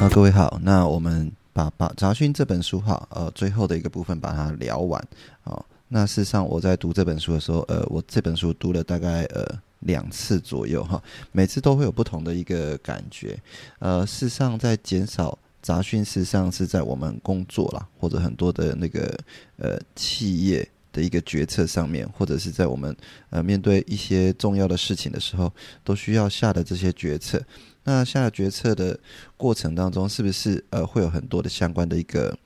啊各位好，那我们把把杂讯这本书哈，呃，最后的一个部分把它聊完。好，那事实上我在读这本书的时候，呃，我这本书读了大概呃两次左右哈，每次都会有不同的一个感觉。呃，事实上在减少杂讯，事实上是在我们工作啦，或者很多的那个呃企业的一个决策上面，或者是在我们呃面对一些重要的事情的时候，都需要下的这些决策。那下决策的过程当中，是不是呃会有很多的相关的一个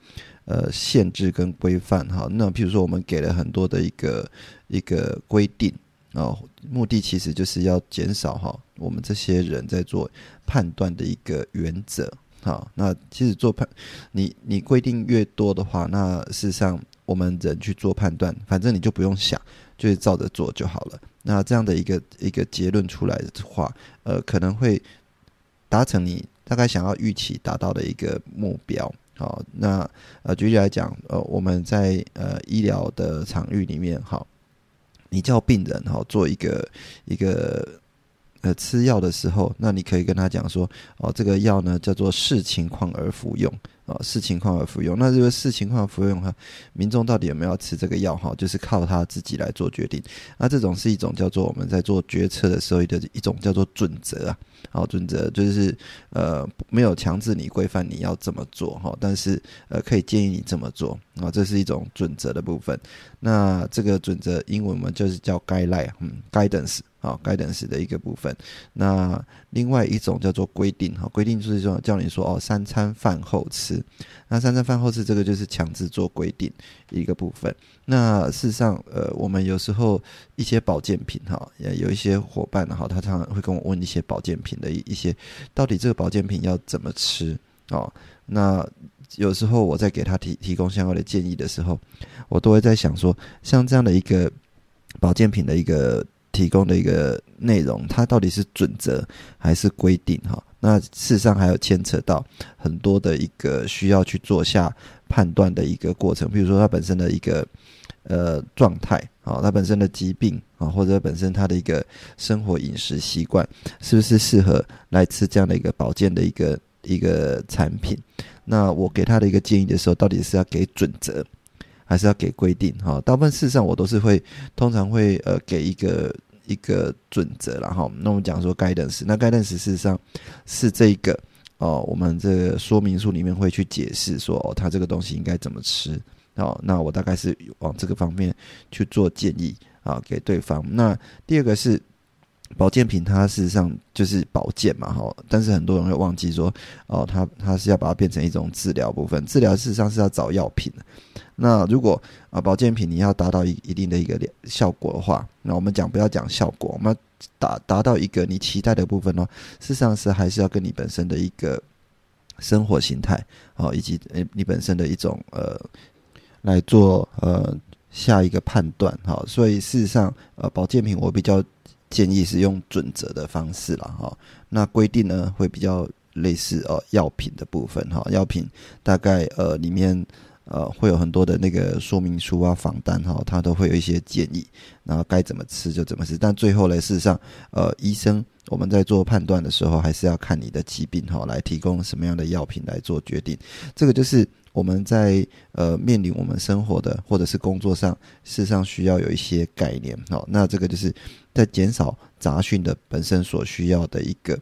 呃限制跟规范哈？那譬如说，我们给了很多的一个一个规定哦，目的其实就是要减少哈我们这些人在做判断的一个原则哈。那其实做判，你你规定越多的话，那事实上我们人去做判断，反正你就不用想，就是照着做就好了。那这样的一个一个结论出来的话，呃，可能会。达成你大概想要预期达到的一个目标，好，那呃，举例来讲，呃，我们在呃医疗的场域里面，好，你叫病人哈做一个一个呃吃药的时候，那你可以跟他讲说，哦，这个药呢叫做视情况而服用。啊，视情况而服用。那这个视情况服用哈，民众到底有没有吃这个药哈？就是靠他自己来做决定。那这种是一种叫做我们在做决策的时候的一种叫做准则啊。好，准则就是呃没有强制你规范你要怎么做哈，但是呃可以建议你这么做啊。这是一种准则的部分。那这个准则英文我们就是叫 guideline，嗯，guidance。啊，guidance 的一个部分。那另外一种叫做规定，哈，规定就是说叫你说哦，三餐饭后吃。那三餐饭后吃这个就是强制做规定一个部分。那事实上，呃，我们有时候一些保健品，哈，也有一些伙伴哈，他常常会跟我问一些保健品的一一些，到底这个保健品要怎么吃？哦，那有时候我在给他提提供相关的建议的时候，我都会在想说，像这样的一个保健品的一个。提供的一个内容，它到底是准则还是规定？哈，那事实上还有牵扯到很多的一个需要去做下判断的一个过程。比如说，它本身的一个呃状态，啊，它本身的疾病啊，或者本身它的一个生活饮食习惯，是不是适合来吃这样的一个保健的一个一个产品？那我给他的一个建议的时候，到底是要给准则，还是要给规定？哈，大部分事实上我都是会通常会呃给一个。一个准则，然后那我们讲说 guidance，那 guidance 事实上是这个哦，我们这说明书里面会去解释说哦，它这个东西应该怎么吃哦，那我大概是往这个方面去做建议啊，给对方。那第二个是保健品，它事实上就是保健嘛，哈，但是很多人会忘记说哦，它它是要把它变成一种治疗部分，治疗事实上是要找药品的。那如果啊保健品你要达到一一定的一个效果的话，那我们讲不要讲效果，我们达达到一个你期待的部分呢，事实上是还是要跟你本身的一个生活形态哦，以及呃你本身的一种呃来做呃下一个判断哈。所以事实上呃保健品我比较建议是用准则的方式了哈。那规定呢会比较类似呃药品的部分哈，药品大概呃里面。呃，会有很多的那个说明书啊、访单哈，它都会有一些建议，然后该怎么吃就怎么吃。但最后呢，事实上，呃，医生我们在做判断的时候，还是要看你的疾病哈，来提供什么样的药品来做决定。这个就是我们在呃面临我们生活的或者是工作上，事实上需要有一些概念哈。那这个就是在减少杂讯的本身所需要的一个。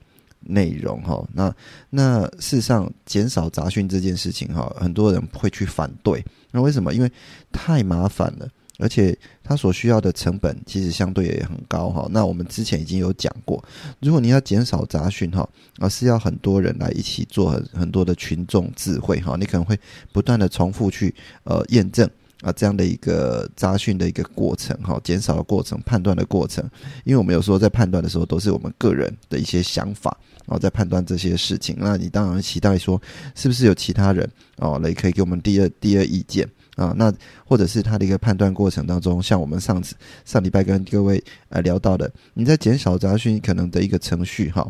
内容哈，那那事实上减少杂讯这件事情哈，很多人会去反对。那为什么？因为太麻烦了，而且它所需要的成本其实相对也很高哈。那我们之前已经有讲过，如果你要减少杂讯哈，而是要很多人来一起做很很多的群众智慧哈，你可能会不断的重复去呃验证啊这样的一个杂讯的一个过程哈，减少的过程，判断的过程。因为我们有时候在判断的时候，都是我们个人的一些想法哦，在判断这些事情。那你当然期待说，是不是有其他人哦来可以给我们第二第二意见啊？那或者是他的一个判断过程当中，像我们上次上礼拜跟各位呃聊到的，你在减少杂讯可能的一个程序哈。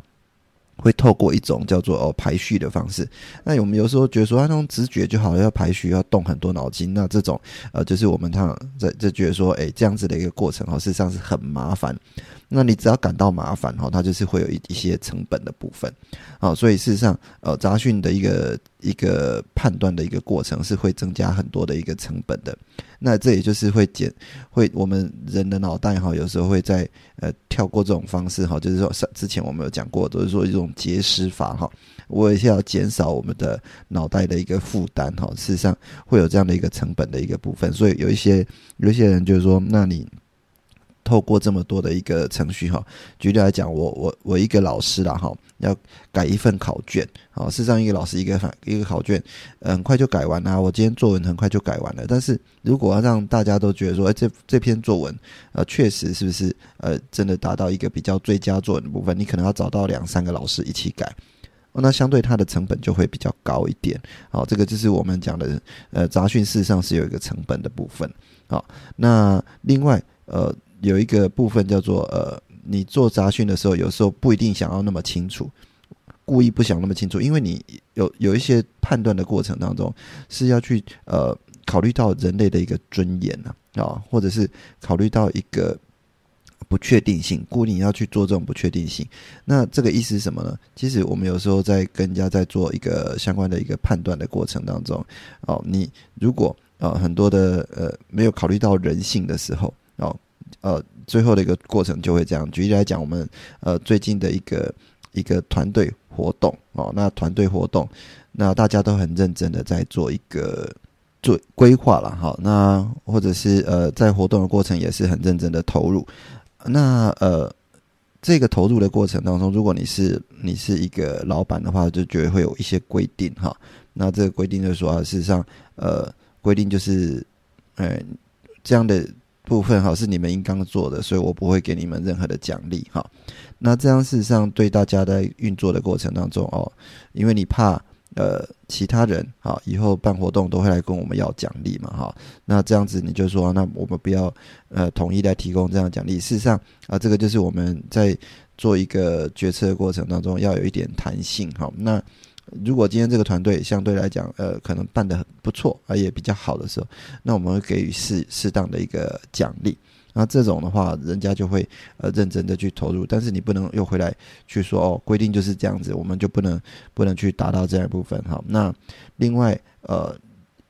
会透过一种叫做哦排序的方式，那我们有时候觉得说那种直觉就好了，要排序要动很多脑筋，那这种呃就是我们他在在觉得说，哎这样子的一个过程哦，事实上是很麻烦。那你只要感到麻烦哈，它就是会有一一些成本的部分，好，所以事实上，呃，杂讯的一个一个判断的一个过程是会增加很多的一个成本的。那这也就是会减，会我们人的脑袋哈，有时候会在呃跳过这种方式哈，就是说之前我们有讲过，都是说一种节食法哈，我也是要减少我们的脑袋的一个负担哈。事实上会有这样的一个成本的一个部分，所以有一些有一些人就是说，那你。透过这么多的一个程序哈，举例来讲，我我我一个老师啦哈，要改一份考卷，好，事实上一个老师一个反一个考卷，很快就改完啦。我今天作文很快就改完了，但是如果要让大家都觉得说，哎，这这篇作文，呃，确实是不是呃，真的达到一个比较最佳作文的部分，你可能要找到两三个老师一起改，那相对它的成本就会比较高一点。好，这个就是我们讲的，呃，杂讯事实上是有一个成本的部分。好，那另外呃。有一个部分叫做呃，你做杂讯的时候，有时候不一定想要那么清楚，故意不想那么清楚，因为你有有一些判断的过程当中是要去呃考虑到人类的一个尊严啊，啊，或者是考虑到一个不确定性，故意要去做这种不确定性。那这个意思是什么呢？其实我们有时候在跟人家在做一个相关的一个判断的过程当中，哦，你如果啊很多的呃没有考虑到人性的时候，哦。呃，最后的一个过程就会这样。举例来讲，我们呃最近的一个一个团队活动哦，那团队活动，那大家都很认真的在做一个做规划了哈。那或者是呃在活动的过程也是很认真的投入。那呃这个投入的过程当中，如果你是你是一个老板的话，就觉得会有一些规定哈。那这个规定就是说啊，事实上呃规定就是，呃这样的。部分哈是你们应当做的，所以我不会给你们任何的奖励哈。那这样事实上对大家在运作的过程当中哦，因为你怕呃其他人哈以后办活动都会来跟我们要奖励嘛哈。那这样子你就说，那我们不要呃统一来提供这样奖励。事实上啊，这个就是我们在做一个决策的过程当中要有一点弹性哈。那如果今天这个团队相对来讲，呃，可能办得很不错，啊，也比较好的时候，那我们会给予适适当的一个奖励。那这种的话，人家就会呃认真的去投入。但是你不能又回来去说哦，规定就是这样子，我们就不能不能去达到这样一部分哈。那另外呃，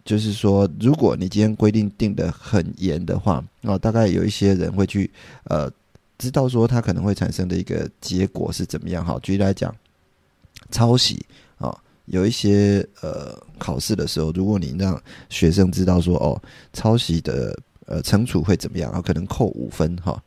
就是说，如果你今天规定定的很严的话，啊，大概有一些人会去呃知道说他可能会产生的一个结果是怎么样哈。举例来讲，抄袭。啊，有一些呃考试的时候，如果你让学生知道说哦，抄袭的呃惩处会怎么样啊？可能扣五分哈。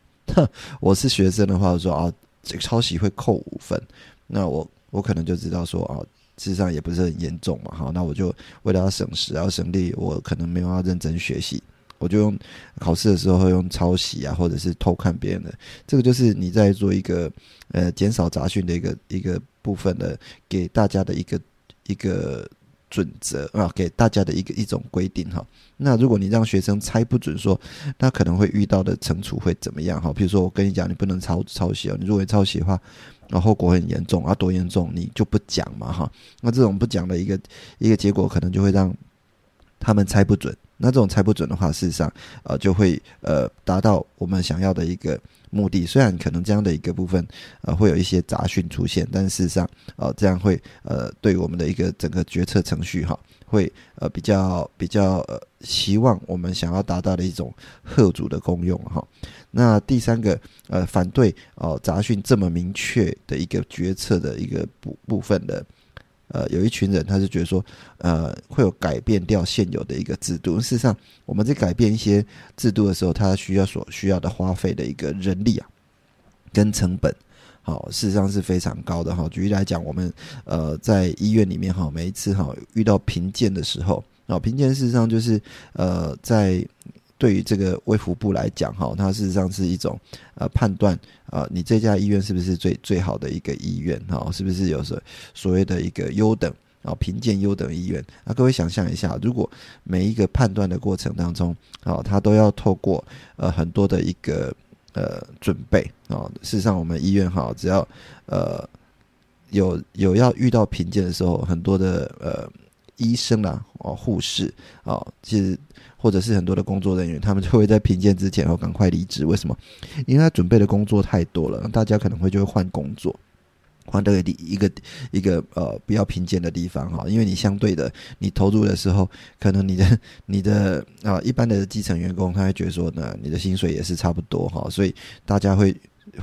我是学生的话，说啊，这个抄袭会扣五分，那我我可能就知道说啊，事实上也不是很严重嘛。好，那我就为了要省时，要省力，我可能没有要认真学习，我就用考试的时候会用抄袭啊，或者是偷看别人的。这个就是你在做一个呃减少杂讯的一个一个。部分的给大家的一个一个准则啊，给大家的一个一种规定哈。那如果你让学生猜不准，说那可能会遇到的惩处会怎么样哈？比如说我跟你讲，你不能抄抄袭哦，你如果抄袭的话，那后果很严重啊，多严重你就不讲嘛哈。那这种不讲的一个一个结果，可能就会让他们猜不准。那这种猜不准的话，事实上呃就会呃达到我们想要的一个。目的虽然可能这样的一个部分，呃，会有一些杂讯出现，但事实上，呃，这样会呃，对我们的一个整个决策程序哈，会呃比较比较呃，希望我们想要达到的一种贺主的功用哈。那第三个呃，反对哦杂讯这么明确的一个决策的一个部部分的。呃，有一群人，他是觉得说，呃，会有改变掉现有的一个制度。事实上，我们在改变一些制度的时候，它需要所需要的花费的一个人力啊，跟成本，好，事实上是非常高的哈。举例来讲，我们呃在医院里面哈，每一次哈遇到贫贱的时候，啊，贫贱事实上就是呃，在对于这个卫福部来讲哈，它事实上是一种呃判断啊，你这家医院是不是最最好的一个医院哈，是不是有所所谓的一个优等啊评鉴优等医院啊？各位想象一下，如果每一个判断的过程当中啊，它都要透过呃很多的一个呃准备啊，事实上我们医院哈，只要呃有有要遇到评鉴的时候，很多的呃。医生啊，哦，护士啊，其实或者是很多的工作人员，他们就会在评鉴之前哦赶快离职。为什么？因为他准备的工作太多了，大家可能会就会换工作，换到一一个一个呃比较评鉴的地方哈。因为你相对的，你投入的时候，可能你的 你的啊一般的基层员工，他会觉得说呢，你的薪水也是差不多哈，所以大家会。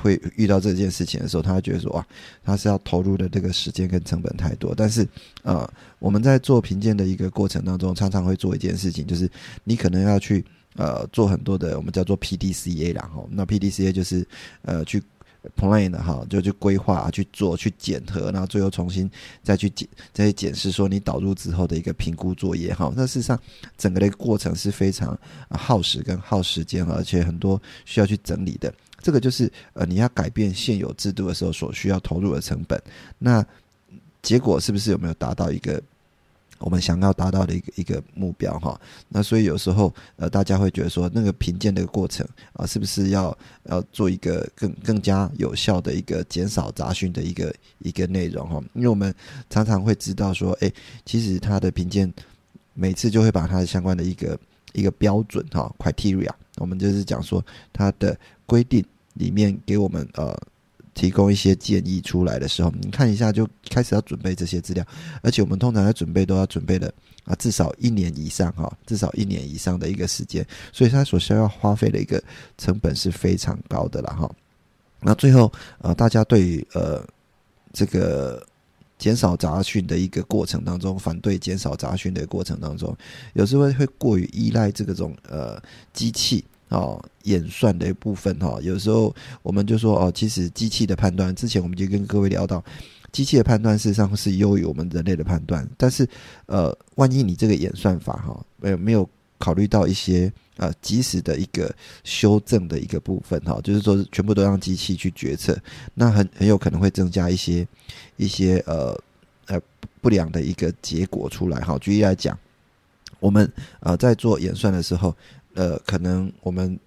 会遇到这件事情的时候，他会觉得说哇，他是要投入的这个时间跟成本太多。但是，呃，我们在做评鉴的一个过程当中，常常会做一件事情，就是你可能要去呃做很多的我们叫做 PDCA 然后那 PDCA 就是呃去 plan 的哈，就去规划、去做、去检核，然后最后重新再去检再去检视说你导入之后的一个评估作业哈。那事实上，整个的过程是非常耗时跟耗时间，而且很多需要去整理的。这个就是呃，你要改变现有制度的时候所需要投入的成本。那结果是不是有没有达到一个我们想要达到的一个一个目标哈？那所以有时候呃，大家会觉得说，那个评鉴的过程啊，是不是要要做一个更更加有效的一个减少杂讯的一个一个内容哈？因为我们常常会知道说，哎，其实它的评鉴每次就会把它相关的一个一个标准哈，criteria，我们就是讲说它的规定。里面给我们呃提供一些建议出来的时候，你看一下就开始要准备这些资料，而且我们通常在准备都要准备的啊至少一年以上哈，至少一年以上的一个时间，所以它所需要花费的一个成本是非常高的了哈。那最后呃大家对呃这个减少杂讯的一个过程当中，反对减少杂讯的过程当中，有时候会过于依赖这个种呃机器。哦，演算的一部分哈，有时候我们就说哦，其实机器的判断，之前我们就跟各位聊到，机器的判断事实上是优于我们人类的判断，但是呃，万一你这个演算法哈，没有没有考虑到一些呃及时的一个修正的一个部分哈，就是说全部都让机器去决策，那很很有可能会增加一些一些呃呃不良的一个结果出来哈。举例来讲，我们呃在做演算的时候。呃，可能我们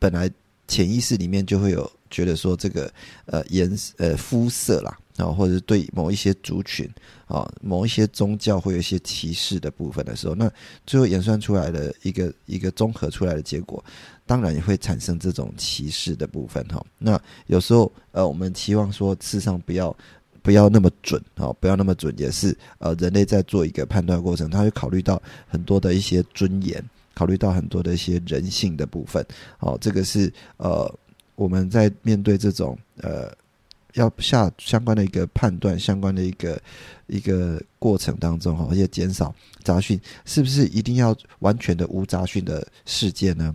本来潜意识里面就会有觉得说这个呃颜呃肤色啦，啊，或者是对某一些族群啊，某一些宗教会有一些歧视的部分的时候，那最后演算出来的一个一个综合出来的结果，当然也会产生这种歧视的部分哈。那有时候呃，我们期望说，事实上不要不要那么准啊，不要那么准，也是呃，人类在做一个判断过程，他会考虑到很多的一些尊严。考虑到很多的一些人性的部分，哦，这个是呃我们在面对这种呃要下相关的一个判断、相关的一个一个过程当中哈，而且减少杂讯，是不是一定要完全的无杂讯的世界呢？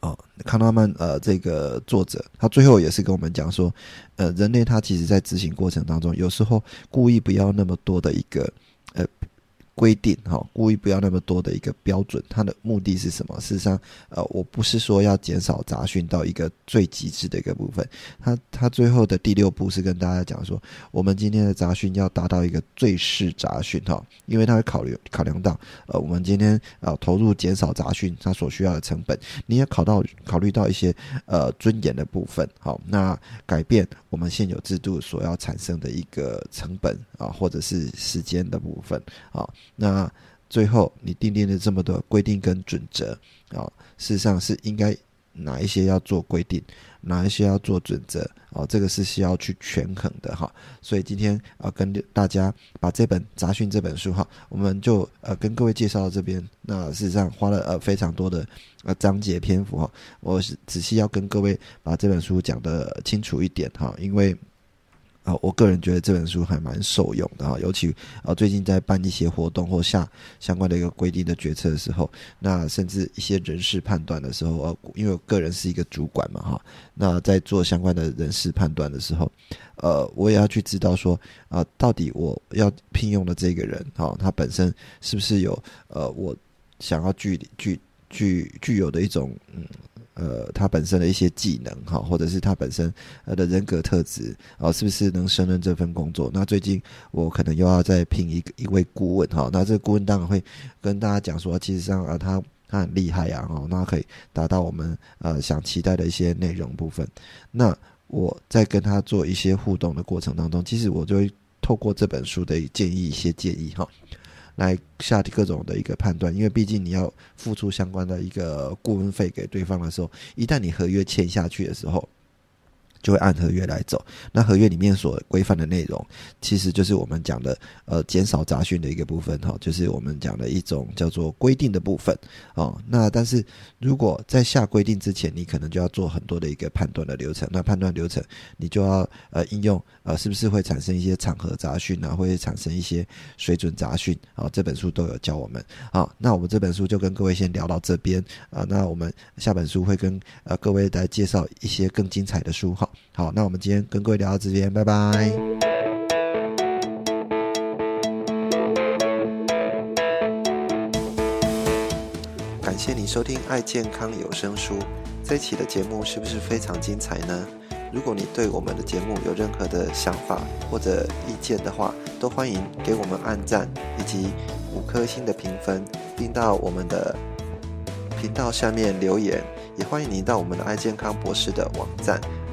哦，康纳曼呃这个作者他最后也是跟我们讲说，呃，人类他其实在执行过程当中，有时候故意不要那么多的一个。规定哈，故意不要那么多的一个标准，它的目的是什么？事实上，呃，我不是说要减少杂讯到一个最极致的一个部分。它它最后的第六步是跟大家讲说，我们今天的杂讯要达到一个最适杂讯哈，因为它会考虑考量到呃，我们今天呃投入减少杂讯它所需要的成本，你也考到考虑到一些呃尊严的部分，好，那改变我们现有制度所要产生的一个成本啊，或者是时间的部分啊。那最后你定定了这么多规定跟准则啊，事实上是应该哪一些要做规定，哪一些要做准则啊？这个是需要去权衡的哈。所以今天啊，跟大家把这本杂讯这本书哈，我们就呃跟各位介绍到这边。那事实上花了呃非常多的呃章节篇幅哈，我是仔细要跟各位把这本书讲的清楚一点哈，因为啊，我个人觉得这本书还蛮受用的哈，尤其啊最近在办一些活动或下相关的一个规定的决策的时候，那甚至一些人事判断的时候，呃，因为我个人是一个主管嘛哈，那在做相关的人事判断的时候，呃，我也要去知道说啊，到底我要聘用的这个人哈，他本身是不是有呃我想要具具具具有的一种嗯。呃，他本身的一些技能哈，或者是他本身呃的人格特质啊，是不是能胜任这份工作？那最近我可能又要再聘一个一位顾问哈，那这个顾问当然会跟大家讲说，其实上啊，他他很厉害呀，哈，那可以达到我们呃想期待的一些内容部分。那我在跟他做一些互动的过程当中，其实我就会透过这本书的建议一些建议哈。来下各种的一个判断，因为毕竟你要付出相关的一个顾问费给对方的时候，一旦你合约签下去的时候。就会按合约来走，那合约里面所规范的内容，其实就是我们讲的呃减少杂讯的一个部分哈，就是我们讲的一种叫做规定的部分哦。那但是如果在下规定之前，你可能就要做很多的一个判断的流程。那判断流程，你就要呃应用呃是不是会产生一些场合杂讯啊，会产生一些水准杂讯啊？这本书都有教我们啊。那我们这本书就跟各位先聊到这边啊。那我们下本书会跟呃各位来介绍一些更精彩的书哈。好，那我们今天跟各位聊到这边，拜拜。感谢你收听爱健康有声书，这一期的节目是不是非常精彩呢？如果你对我们的节目有任何的想法或者意见的话，都欢迎给我们按赞以及五颗星的评分，并到我们的频道下面留言。也欢迎您到我们的爱健康博士的网站。